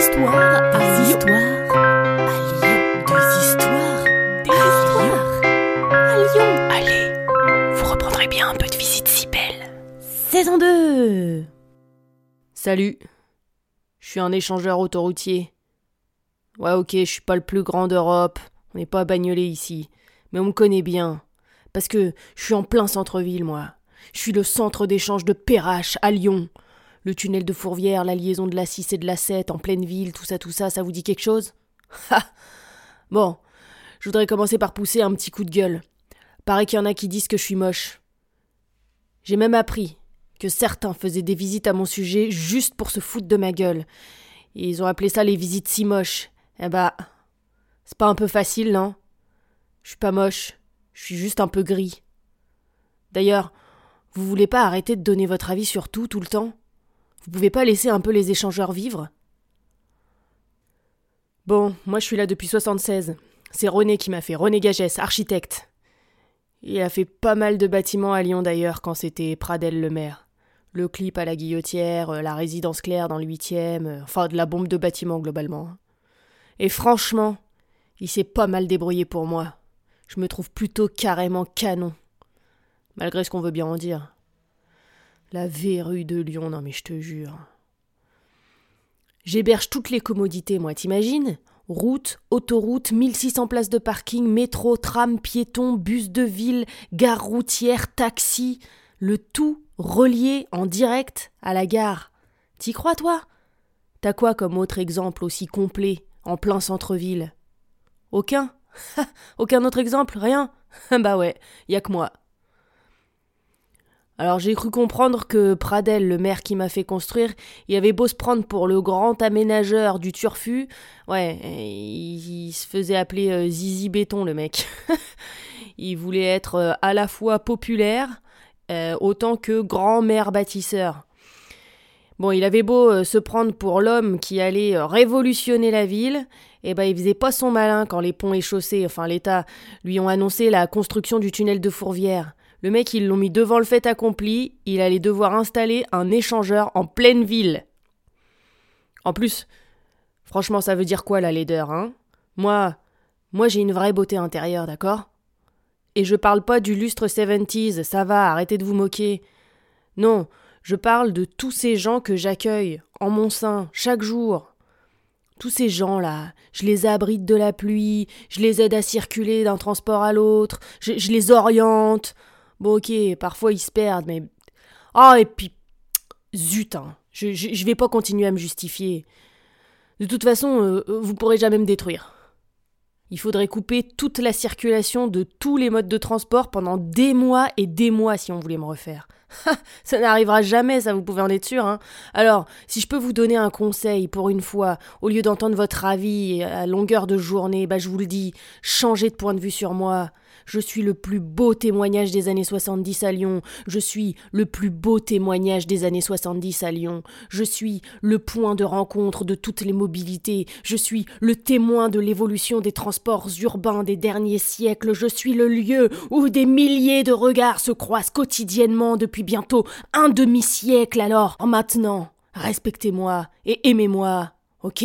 histoires à Lyon. histoires à Lyon. Des histoires, des histoires à Lyon. Allez, vous reprendrez bien un peu de visite si belle. Saison 2 Salut. Je suis un échangeur autoroutier. Ouais, ok, je suis pas le plus grand d'Europe. On n'est pas bagnolé ici. Mais on me connaît bien. Parce que je suis en plein centre-ville, moi. Je suis le centre d'échange de Perrache à Lyon. Le tunnel de Fourvière, la liaison de la 6 et de la 7 en pleine ville, tout ça, tout ça, ça vous dit quelque chose? Ha Bon, je voudrais commencer par pousser un petit coup de gueule. Paraît qu'il y en a qui disent que je suis moche. J'ai même appris que certains faisaient des visites à mon sujet juste pour se foutre de ma gueule. Et ils ont appelé ça les visites si moches. Eh bah, c'est pas un peu facile, non? Je suis pas moche, je suis juste un peu gris. D'ailleurs, vous voulez pas arrêter de donner votre avis sur tout, tout le temps? Vous pouvez pas laisser un peu les échangeurs vivre? Bon, moi je suis là depuis 76. C'est René qui m'a fait, René Gagès, architecte. Il a fait pas mal de bâtiments à Lyon d'ailleurs quand c'était Pradel le maire. Le clip à la guillotière, euh, la résidence claire dans le huitième, euh, enfin de la bombe de bâtiment globalement. Et franchement, il s'est pas mal débrouillé pour moi. Je me trouve plutôt carrément canon. Malgré ce qu'on veut bien en dire. La verrue de Lyon, non mais je te jure. J'héberge toutes les commodités, moi, t'imagines? Route, autoroute, 1600 places de parking, métro, tram, piéton, bus de ville, gare routière, taxi, le tout relié en direct à la gare. T'y crois, toi? T'as quoi comme autre exemple aussi complet, en plein centre-ville? Aucun. Aucun autre exemple? Rien. Bah ouais, y a que moi. Alors j'ai cru comprendre que Pradel, le maire qui m'a fait construire, il avait beau se prendre pour le grand aménageur du turfu, ouais, il, se faisait appeler euh, Zizi Béton le mec. il voulait être euh, à la fois populaire euh, autant que grand maire bâtisseur. Bon, il avait beau se prendre pour l'homme qui allait révolutionner la ville, eh ben il faisait pas son malin quand les ponts et chaussées, enfin l'État, lui ont annoncé la construction du tunnel de Fourvière. Le mec, ils l'ont mis devant le fait accompli, il allait devoir installer un échangeur en pleine ville. En plus, franchement, ça veut dire quoi la laideur, hein? Moi, moi j'ai une vraie beauté intérieure, d'accord? Et je parle pas du lustre 70s, ça va, arrêtez de vous moquer. Non, je parle de tous ces gens que j'accueille en mon sein chaque jour. Tous ces gens-là, je les abrite de la pluie, je les aide à circuler d'un transport à l'autre, je, je les oriente. Bon, ok, parfois ils se perdent, mais. Ah, et puis. Zut, hein. Je, je, vais pas continuer à me justifier. De toute façon, euh, vous pourrez jamais me détruire. Il faudrait couper toute la circulation de tous les modes de transport pendant des mois et des mois si on voulait me refaire. ça n'arrivera jamais, ça vous pouvez en être sûr. Hein. Alors, si je peux vous donner un conseil pour une fois, au lieu d'entendre votre avis à longueur de journée, bah je vous le dis, changez de point de vue sur moi. Je suis le plus beau témoignage des années 70 à Lyon. Je suis le plus beau témoignage des années 70 à Lyon. Je suis le point de rencontre de toutes les mobilités. Je suis le témoin de l'évolution des transports urbains des derniers siècles. Je suis le lieu où des milliers de regards se croisent quotidiennement depuis bientôt un demi-siècle. Alors, maintenant, respectez-moi et aimez-moi, ok?